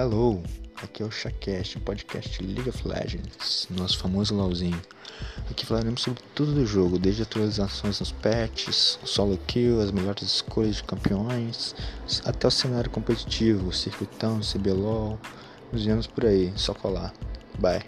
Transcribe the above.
Hello, aqui é o Chacast, o podcast League of Legends, nosso famoso LOLzinho. Aqui falaremos sobre tudo do jogo, desde atualizações nos patches, solo kill, as melhores escolhas de campeões, até o cenário competitivo, circuitão, CBLOL, nos vemos por aí, só colar. Bye.